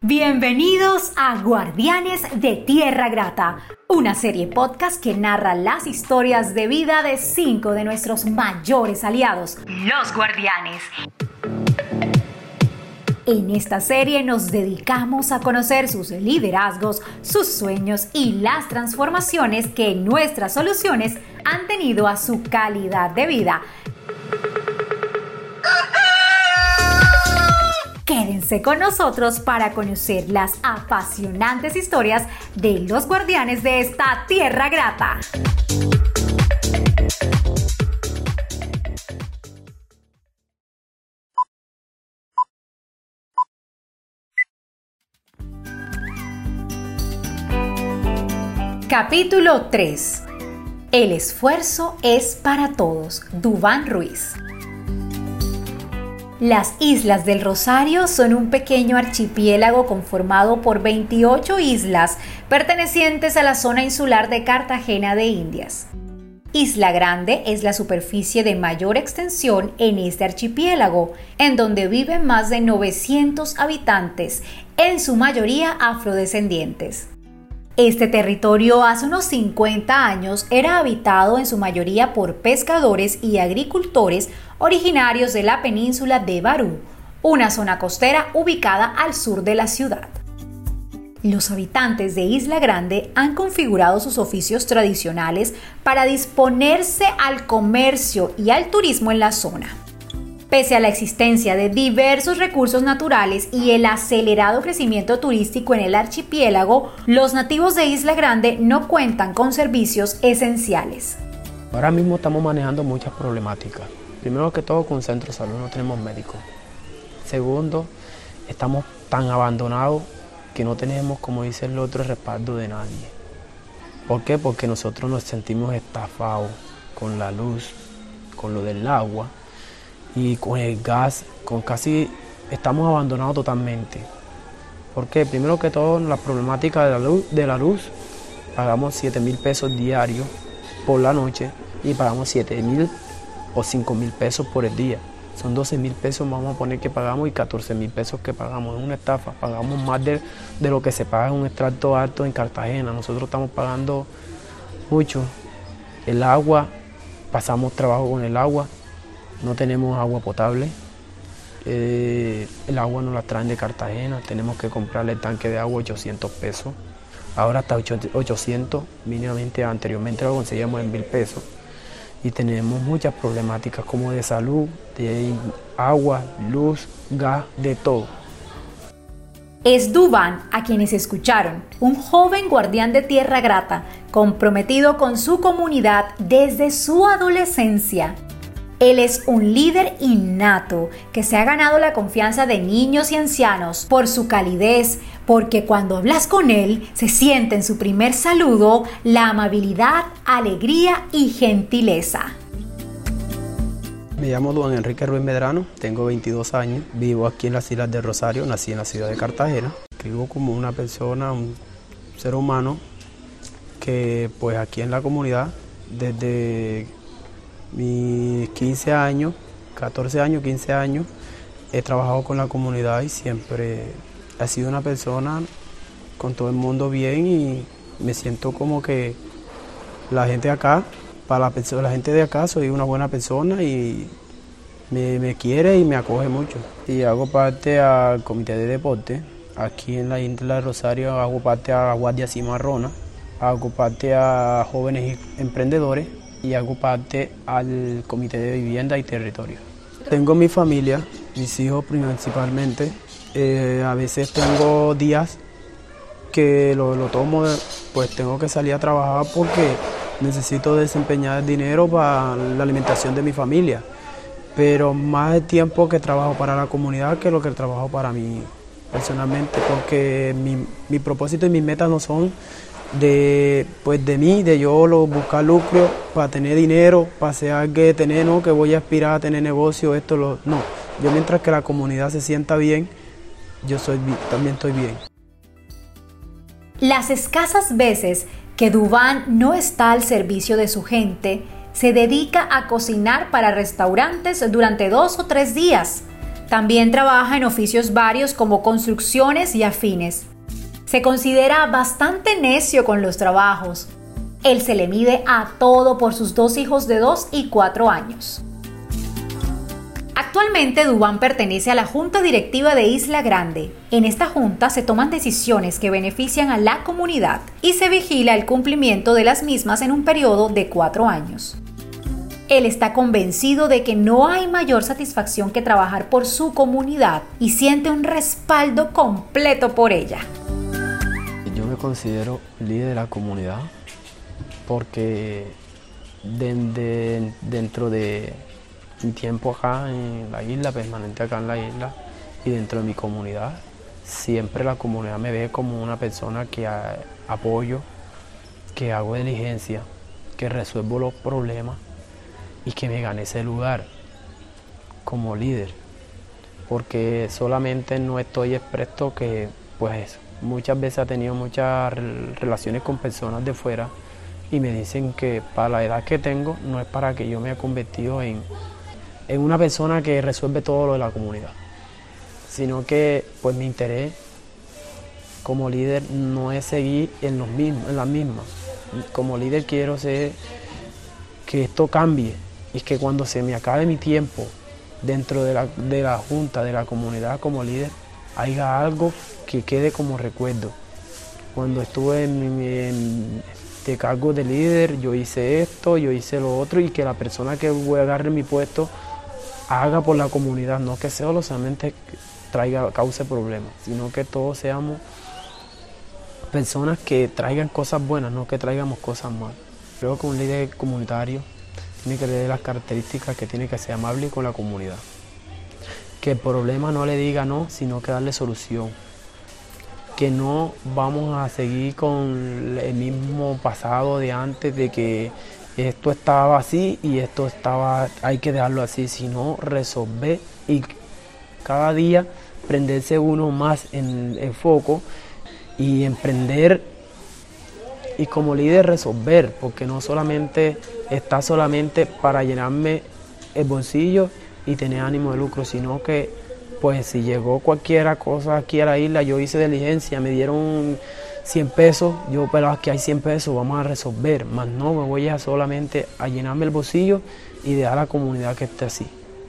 Bienvenidos a Guardianes de Tierra Grata, una serie podcast que narra las historias de vida de cinco de nuestros mayores aliados, los guardianes. En esta serie nos dedicamos a conocer sus liderazgos, sus sueños y las transformaciones que nuestras soluciones han tenido a su calidad de vida. Quédense con nosotros para conocer las apasionantes historias de los guardianes de esta tierra grata. Capítulo 3. El esfuerzo es para todos. Dubán Ruiz. Las Islas del Rosario son un pequeño archipiélago conformado por 28 islas pertenecientes a la zona insular de Cartagena de Indias. Isla Grande es la superficie de mayor extensión en este archipiélago, en donde viven más de 900 habitantes, en su mayoría afrodescendientes. Este territorio hace unos 50 años era habitado en su mayoría por pescadores y agricultores originarios de la península de Barú, una zona costera ubicada al sur de la ciudad. Los habitantes de Isla Grande han configurado sus oficios tradicionales para disponerse al comercio y al turismo en la zona. Pese a la existencia de diversos recursos naturales y el acelerado crecimiento turístico en el archipiélago, los nativos de Isla Grande no cuentan con servicios esenciales. Ahora mismo estamos manejando muchas problemáticas. Primero que todo, con centro de salud no tenemos médicos. Segundo, estamos tan abandonados que no tenemos, como dice el otro, respaldo de nadie. ¿Por qué? Porque nosotros nos sentimos estafados con la luz, con lo del agua y con el gas, con casi estamos abandonados totalmente. Porque primero que todo la problemática de la luz, de la luz pagamos 7 mil pesos diarios por la noche y pagamos 7 mil o 5 mil pesos por el día. Son 12 mil pesos, vamos a poner que pagamos y 14 mil pesos que pagamos. Es una estafa, pagamos más de, de lo que se paga en un extracto alto en Cartagena. Nosotros estamos pagando mucho. El agua, pasamos trabajo con el agua, no tenemos agua potable. Eh, el agua no la traen de Cartagena, tenemos que comprarle tanque de agua 800 pesos. Ahora está 800, mínimamente anteriormente lo conseguíamos en mil pesos. Y tenemos muchas problemáticas como de salud, de agua, luz, gas, de todo. Es Duban a quienes escucharon, un joven guardián de tierra grata, comprometido con su comunidad desde su adolescencia él es un líder innato que se ha ganado la confianza de niños y ancianos por su calidez, porque cuando hablas con él se siente en su primer saludo la amabilidad, alegría y gentileza. Me llamo Juan Enrique Ruiz Medrano, tengo 22 años, vivo aquí en las Islas de Rosario, nací en la ciudad de Cartagena. Vivo como una persona, un ser humano que pues aquí en la comunidad desde mis 15 años, 14 años, 15 años, he trabajado con la comunidad y siempre he sido una persona con todo el mundo bien y me siento como que la gente de acá, para la, gente de acá soy una buena persona y me, quiere y me acoge mucho. Y hago parte al comité de deporte, aquí en la isla de Rosario hago parte a la Guardia Cimarrona, hago parte a jóvenes emprendedores y hago parte al Comité de Vivienda y Territorio. Tengo mi familia, mis hijos principalmente. Eh, a veces tengo días que lo, lo, tomo, pues tengo que salir a trabajar porque necesito desempeñar dinero para la alimentación de mi familia. Pero más el tiempo que trabajo para la comunidad que lo que trabajo para mí personalmente, porque mi, mi propósito y mis metas no son de pues de mí, de yo lo, buscar lucro para tener dinero, para ser que tener, no, que voy a aspirar a tener negocio, esto lo no. Yo mientras que la comunidad se sienta bien, yo soy también estoy bien. Las escasas veces que Dubán no está al servicio de su gente, se dedica a cocinar para restaurantes durante dos o tres días. También trabaja en oficios varios como construcciones y afines. Se considera bastante necio con los trabajos. Él se le mide a todo por sus dos hijos de 2 y 4 años. Actualmente Dubán pertenece a la Junta Directiva de Isla Grande. En esta junta se toman decisiones que benefician a la comunidad y se vigila el cumplimiento de las mismas en un periodo de cuatro años. Él está convencido de que no hay mayor satisfacción que trabajar por su comunidad y siente un respaldo completo por ella. Yo me considero líder de la comunidad porque dentro de un tiempo acá en la isla, permanente acá en la isla y dentro de mi comunidad. Siempre la comunidad me ve como una persona que apoyo, que hago diligencia, que resuelvo los problemas y que me gane ese lugar como líder. Porque solamente no estoy expresto que pues muchas veces ha tenido muchas relaciones con personas de fuera y me dicen que para la edad que tengo no es para que yo me haya convertido en en una persona que resuelve todo lo de la comunidad, sino que pues mi interés como líder no es seguir en, los mismos, en las mismas. Como líder quiero ser que esto cambie y que cuando se me acabe mi tiempo dentro de la, de la junta, de la comunidad como líder, haya algo que quede como recuerdo. Cuando estuve en, en, cargo de líder, yo hice esto, yo hice lo otro y que la persona que agarre mi puesto haga por la comunidad, no que solo solamente traiga, cause problemas, sino que todos seamos personas que traigan cosas buenas, no que traigamos cosas malas. Creo que un líder comunitario tiene que tener las características que tiene que ser amable con la comunidad. Que el problema no le diga no, sino que darle solución. Que no vamos a seguir con el mismo pasado de antes de que esto estaba así y esto estaba, hay que dejarlo así, sino resolver y cada día prenderse uno más en el foco y emprender y como líder resolver, porque no solamente está solamente para llenarme el bolsillo y tener ánimo de lucro, sino que pues si llegó cualquiera cosa aquí a la isla, yo hice diligencia, me dieron 100 pesos, yo pero aquí hay 100 pesos, vamos a resolver, más no me voy a solamente a llenarme el bolsillo y dejar a la comunidad que esté así,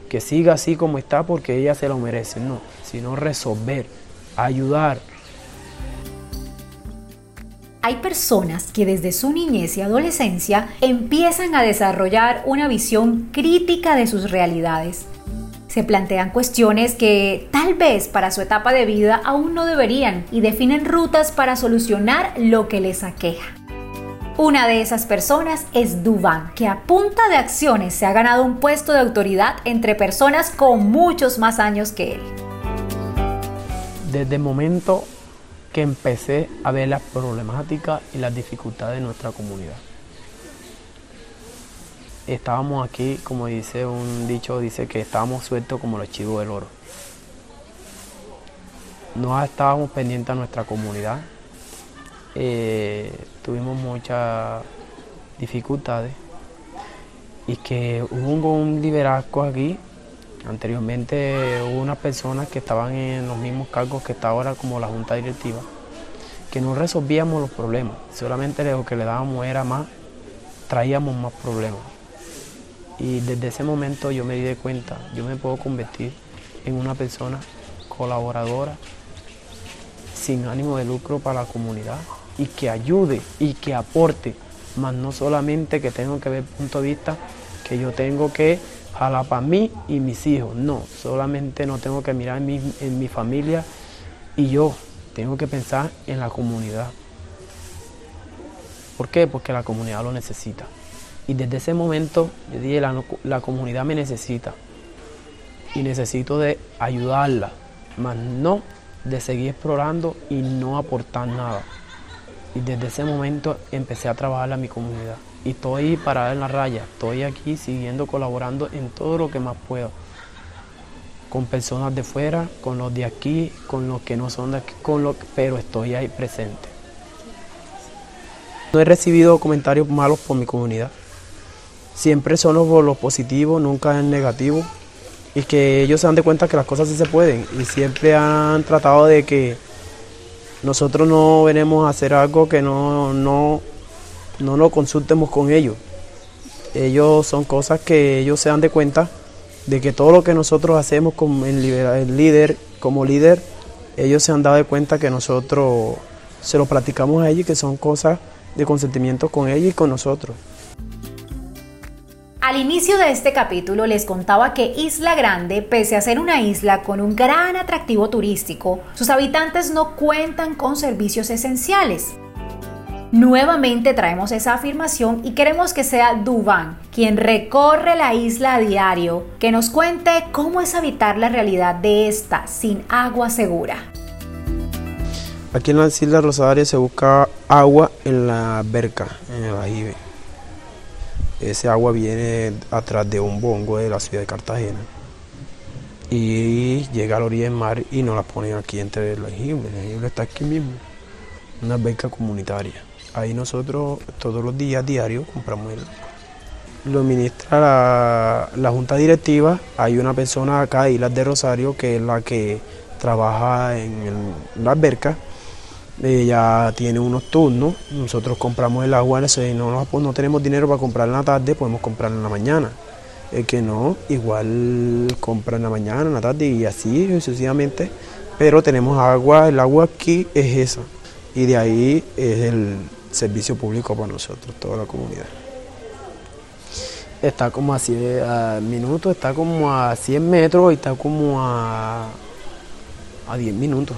que siga así como está porque ella se lo merece, no, sino resolver, ayudar. Hay personas que desde su niñez y adolescencia empiezan a desarrollar una visión crítica de sus realidades se plantean cuestiones que tal vez para su etapa de vida aún no deberían y definen rutas para solucionar lo que les aqueja. Una de esas personas es Duvan, que a punta de acciones se ha ganado un puesto de autoridad entre personas con muchos más años que él. Desde el momento que empecé a ver las problemáticas y las dificultades de nuestra comunidad estábamos aquí, como dice un dicho, dice que estábamos sueltos como los chivos del oro. No estábamos pendientes a nuestra comunidad. Eh, tuvimos muchas dificultades y que hubo un liderazgo aquí. Anteriormente hubo unas personas que estaban en los mismos cargos que está ahora como la junta directiva, que no resolvíamos los problemas, solamente lo que le dábamos era más, traíamos más problemas. Y desde ese momento yo me di de cuenta, yo me puedo convertir en una persona colaboradora, sin ánimo de lucro para la comunidad y que ayude y que aporte, más no solamente que tengo que ver punto de vista que yo tengo que jalar para mí y mis hijos, no, solamente no tengo que mirar en mi, en mi familia y yo, tengo que pensar en la comunidad. ¿Por qué? Porque la comunidad lo necesita. Y desde ese momento yo dije, la, comunidad me necesita y necesito de ayudarla, más no de seguir explorando y no aportar nada. Y desde ese momento empecé a trabajar a mi comunidad. Y estoy para en la raya, estoy aquí siguiendo colaborando en todo lo que más puedo. Con personas de fuera, con los de aquí, con los que no son de aquí, con lo, pero estoy ahí presente. No he recibido comentarios malos por mi comunidad siempre son los, los positivos, nunca es negativo y que ellos se dan de cuenta que las cosas sí se pueden y siempre han tratado de que nosotros no venimos a hacer algo que no, no, no lo consultemos con ellos. Ellos son cosas que ellos se dan de cuenta de que todo lo que nosotros hacemos como el, líder, como líder, ellos se han dado de cuenta que nosotros se lo platicamos a ellos y que son cosas de consentimiento con ellos y con nosotros. Al inicio de este capítulo les contaba que Isla Grande, pese a ser una isla con un gran atractivo turístico, sus habitantes no cuentan con servicios esenciales. Nuevamente traemos esa afirmación y queremos que sea Dubán, quien recorre la isla a diario, que nos cuente cómo es habitar la realidad de esta sin agua segura. Aquí en las Islas Rosarias se busca agua en la verca, en el ajibe ese agua viene atrás de un bongo de la ciudad de Cartagena y llega a la orilla del mar y nos la ponen aquí entre el jengibre. El jengibre está aquí mismo, una beca comunitaria. Ahí nosotros todos los días, diarios, compramos el Lo administra la, la, junta directiva. Hay una persona acá, Islas de Rosario, que es la que trabaja en la alberca ella tiene unos turnos, nosotros compramos el agua, no, no tenemos dinero para comprar en la tarde, podemos comprar en la mañana. El que no, igual compra en la mañana, en la tarde y así sucesivamente. Pero tenemos agua, el agua aquí es esa. Y de ahí es el servicio público para nosotros, toda la comunidad. Está como a 100 minutos, está como a 100 metros y está como a, a 10 minutos.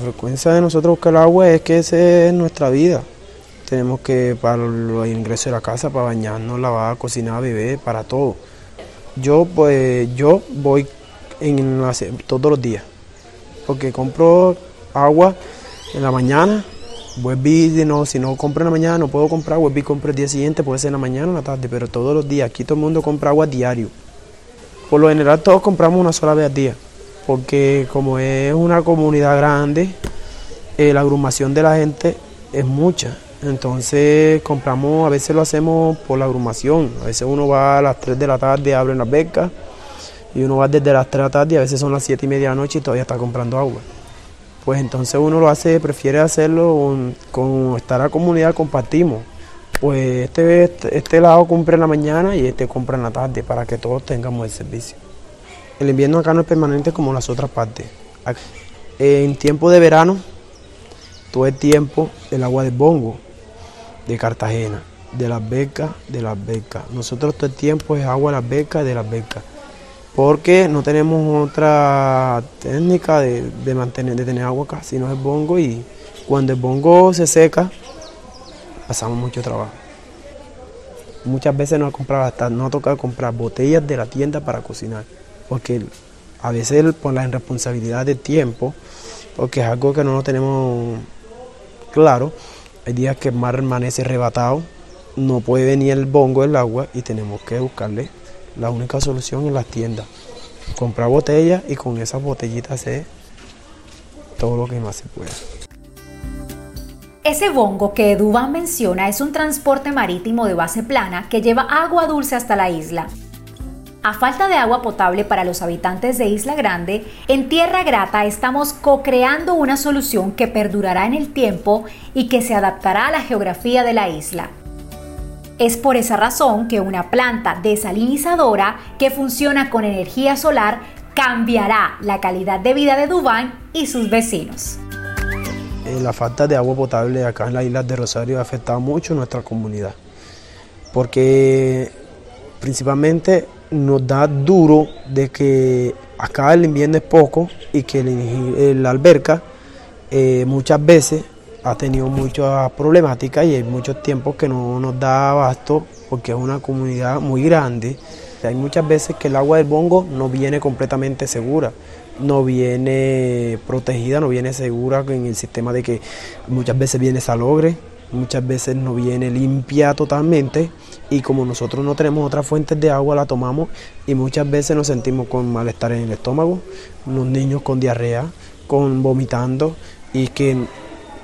La frecuencia de nosotros buscar agua es que esa es nuestra vida. Tenemos que para los ingresos de la casa, para bañarnos, lavar, cocinar, beber, para todo. Yo pues yo voy en todos los días, porque compro agua en la mañana, vuelvo no, si no compro en la mañana no puedo comprar, vuelvo y compro el día siguiente, puede ser en la mañana o en la tarde, pero todos los días, aquí todo el mundo compra agua diario. Por lo general todos compramos una sola vez al día porque como es una comunidad grande, eh, la agrumación de la gente es mucha. Entonces compramos, a veces lo hacemos por la agrumación. A veces uno va a las 3 de la tarde, abre las becas, y uno va desde las 3 de la tarde, a veces son las 7 y media de la noche y todavía está comprando agua. Pues entonces uno lo hace, prefiere hacerlo con, estar a la comunidad, compartimos. Pues este, este, este lado compra en la mañana y este compra en la tarde para que todos tengamos el servicio. El invierno acá no es permanente como las otras partes. En tiempo de verano, todo el tiempo el agua de bongo, de Cartagena, de las becas, de las becas. Nosotros todo el tiempo es agua de las becas, de las becas. Porque no tenemos otra técnica de, mantener, de tener agua acá, sino el bongo y cuando el bongo se seca, pasamos mucho trabajo. Muchas veces nos ha comprado no ha tocado comprar botellas de la tienda para cocinar porque a veces por la irresponsabilidad de tiempo, porque es algo que no lo tenemos claro, hay días que el mar amanece arrebatado, no puede venir el bongo el agua y tenemos que buscarle la única solución en las tiendas. Comprar botellas y con esas botellitas hacer todo lo que más se pueda. Ese bongo que Dubán menciona es un transporte marítimo de base plana que lleva agua dulce hasta la isla. A falta de agua potable para los habitantes de Isla Grande, en Tierra Grata estamos co-creando una solución que perdurará en el tiempo y que se adaptará a la geografía de la isla. Es por esa razón que una planta desalinizadora que funciona con energía solar cambiará la calidad de vida de Dubán y sus vecinos. Eh, la falta de agua potable acá en la isla de Rosario ha afectado mucho a nuestra comunidad, porque principalmente nos da duro de que acá el invierno es poco y que la alberca eh, muchas veces ha tenido muchas problemáticas y hay muchos tiempos que no nos da abasto porque es una comunidad muy grande. Hay muchas veces que el agua del bongo no viene completamente segura, no viene protegida, no viene segura en el sistema de que muchas veces viene salogre, muchas veces no viene limpia totalmente y como nosotros no tenemos otras fuentes de agua la tomamos y muchas veces nos sentimos con malestar en el estómago, los niños con diarrea, con vomitando y que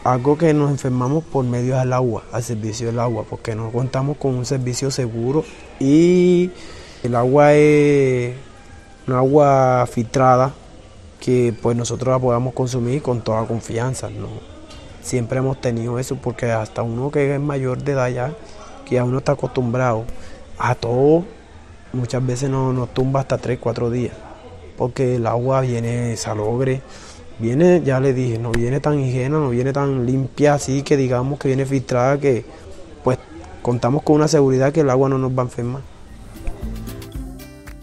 algo que nos enfermamos por medio del agua, al servicio del agua, porque no contamos con un servicio seguro y el agua es una agua filtrada que pues nosotros la podamos consumir con toda confianza. ¿no? Siempre hemos tenido eso porque hasta uno que es mayor de edad ya, que ya uno está acostumbrado a todo, muchas veces no, nos tumba hasta 3, 4 días, porque el agua viene salogre, viene, ya le dije, no viene tan higiena, no viene tan limpia así que digamos que viene filtrada que pues contamos con una seguridad que el agua no nos va a enfermar.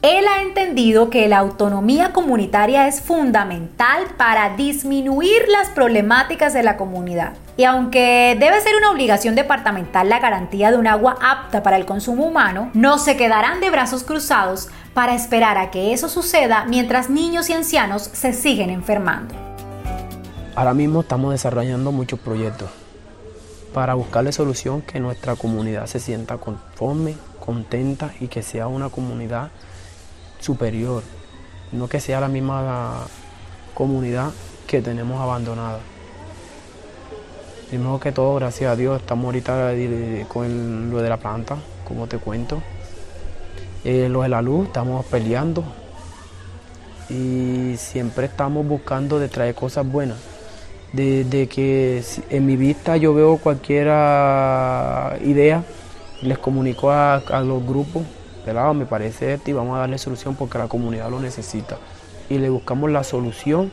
Él ha entendido que la autonomía comunitaria es fundamental para disminuir las problemáticas de la comunidad. Y aunque debe ser una obligación departamental la garantía de un agua apta para el consumo humano, no se quedarán de brazos cruzados para esperar a que eso suceda mientras niños y ancianos se siguen enfermando. Ahora mismo estamos desarrollando muchos proyectos para buscarle solución que nuestra comunidad se sienta conforme, contenta y que sea una comunidad superior, no que sea la misma comunidad que tenemos abandonada. Primero que todo, gracias a Dios, estamos ahorita con lo de la planta, como te cuento. Eh, lo de la luz, estamos peleando y siempre estamos buscando de traer cosas buenas. De, que en mi vista yo veo cualquier idea, les comunico a los grupos pelado, me parece esto y vamos a darle solución porque la comunidad lo necesita. Y le buscamos la solución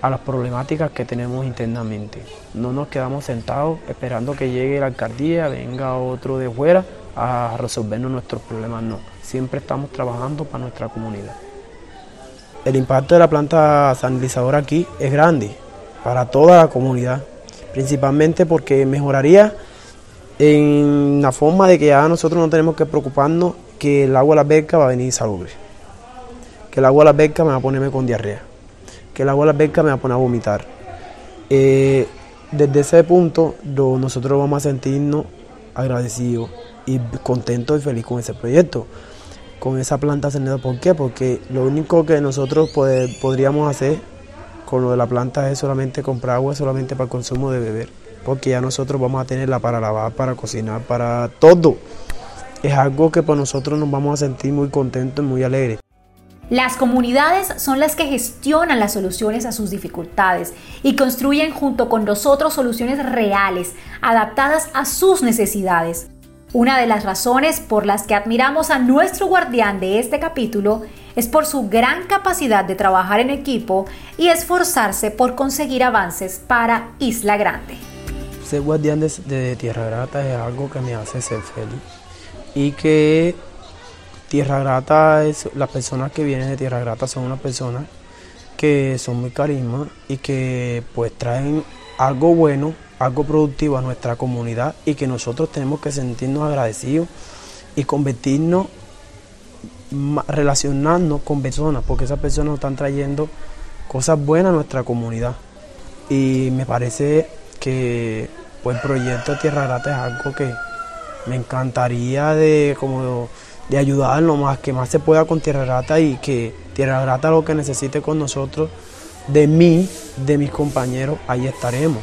a las problemáticas que tenemos internamente. No nos quedamos sentados esperando que llegue la alcaldía, venga otro de fuera a resolvernos nuestros problemas, no. Siempre estamos trabajando para nuestra comunidad. El impacto de la planta sanilizadora aquí es grande para toda la comunidad, principalmente porque mejoraría en la forma de que ya nosotros no tenemos que preocuparnos que el agua de la beca va a venir salubre, que el agua de la beca me va a ponerme con diarrea, que el agua de la beca me va a poner a vomitar. Eh, desde ese punto nosotros vamos a sentirnos agradecidos y contentos y felices con ese proyecto, con esa planta cerneda. ¿Por qué? Porque lo único que nosotros podríamos hacer con lo de la planta es solamente comprar agua solamente para el consumo de beber, porque ya nosotros vamos a tenerla para lavar, para cocinar, para todo es algo que por nosotros nos vamos a sentir muy contentos y muy alegres. Las comunidades son las que gestionan las soluciones a sus dificultades y construyen junto con nosotros soluciones reales, adaptadas a sus necesidades. Una de las razones por las que admiramos a nuestro guardián de este capítulo es por su gran capacidad de trabajar en equipo y esforzarse por conseguir avances para Isla Grande. Ser guardián de, de Tierra Grata es algo que me hace ser feliz y que Tierra Grata es las personas que vienen de Tierra Grata son unas personas que son muy carisma y que pues traen algo bueno, algo productivo a nuestra comunidad y que nosotros tenemos que sentirnos agradecidos y convertirnos relacionarnos con personas porque esas personas nos están trayendo cosas buenas a nuestra comunidad. Y me parece que pues el proyecto Tierra Grata es algo que me encantaría de como de ayudar lo más que más se pueda con Tierra Grata y que Tierra Grata lo que necesite con nosotros, de mí, de mis compañeros, ahí estaremos.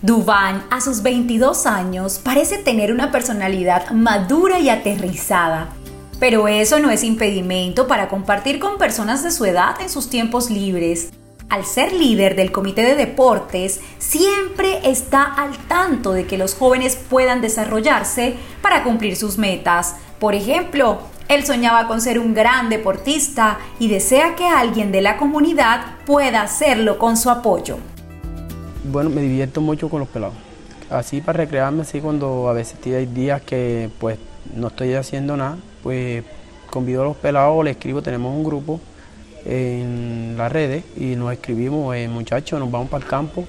Dubán, a sus 22 años, parece tener una personalidad madura y aterrizada. Pero eso no es impedimento para compartir con personas de su edad en sus tiempos libres al ser líder del comité de deportes, siempre está al tanto de que los jóvenes puedan desarrollarse para cumplir sus metas. Por ejemplo, él soñaba con ser un gran deportista y desea que alguien de la comunidad pueda hacerlo con su apoyo. Bueno, me divierto mucho con los pelados. Así para recrearme, así cuando a veces hay días que pues no estoy haciendo nada, pues convido a los pelados, les escribo, tenemos un grupo en las redes y nos escribimos, eh, muchachos, nos vamos para el campo,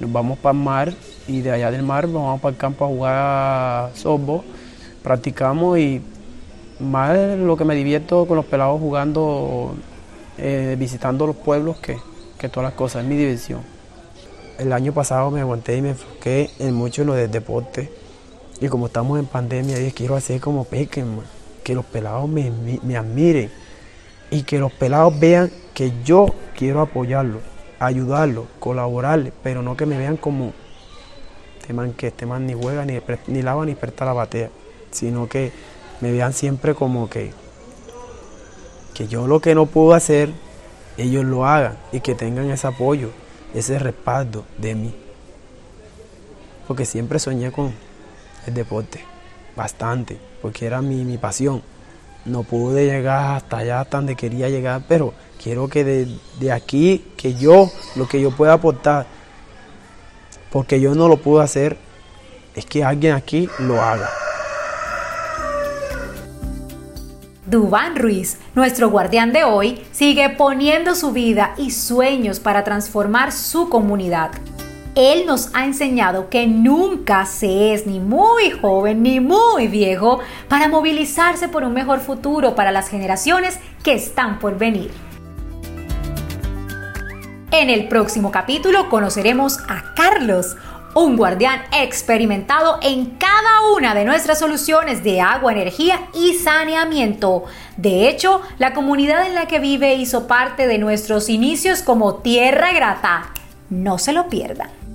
nos vamos para el mar y de allá del mar vamos para el campo a jugar softball, practicamos y más lo que me divierto con los pelados jugando, eh, visitando los pueblos que, que todas las cosas, es mi diversión. El año pasado me aguanté y me enfoqué en mucho en lo del deporte. Y como estamos en pandemia, yo quiero hacer como Pequen, que los pelados me, me admiren y que los pelados vean que yo quiero apoyarlos, ayudarlos, colaborarles, pero no que me vean como este man que este man ni juega, ni, ni lava, ni presta la batea, sino que me vean siempre como que, que yo lo que no puedo hacer, ellos lo hagan y que tengan ese apoyo, ese respaldo de mí. Porque siempre soñé con el deporte, bastante, porque era mi, mi pasión. No pude llegar hasta allá, donde quería llegar, pero quiero que de, de aquí, que yo, lo que yo pueda aportar, porque yo no lo puedo hacer, es que alguien aquí lo haga. Dubán Ruiz, nuestro guardián de hoy, sigue poniendo su vida y sueños para transformar su comunidad. Él nos ha enseñado que nunca se es ni muy joven ni muy viejo para movilizarse por un mejor futuro para las generaciones que están por venir. En el próximo capítulo conoceremos a Carlos, un guardián experimentado en cada una de nuestras soluciones de agua, energía y saneamiento. De hecho, la comunidad en la que vive hizo parte de nuestros inicios como tierra grata. No se lo pierdan.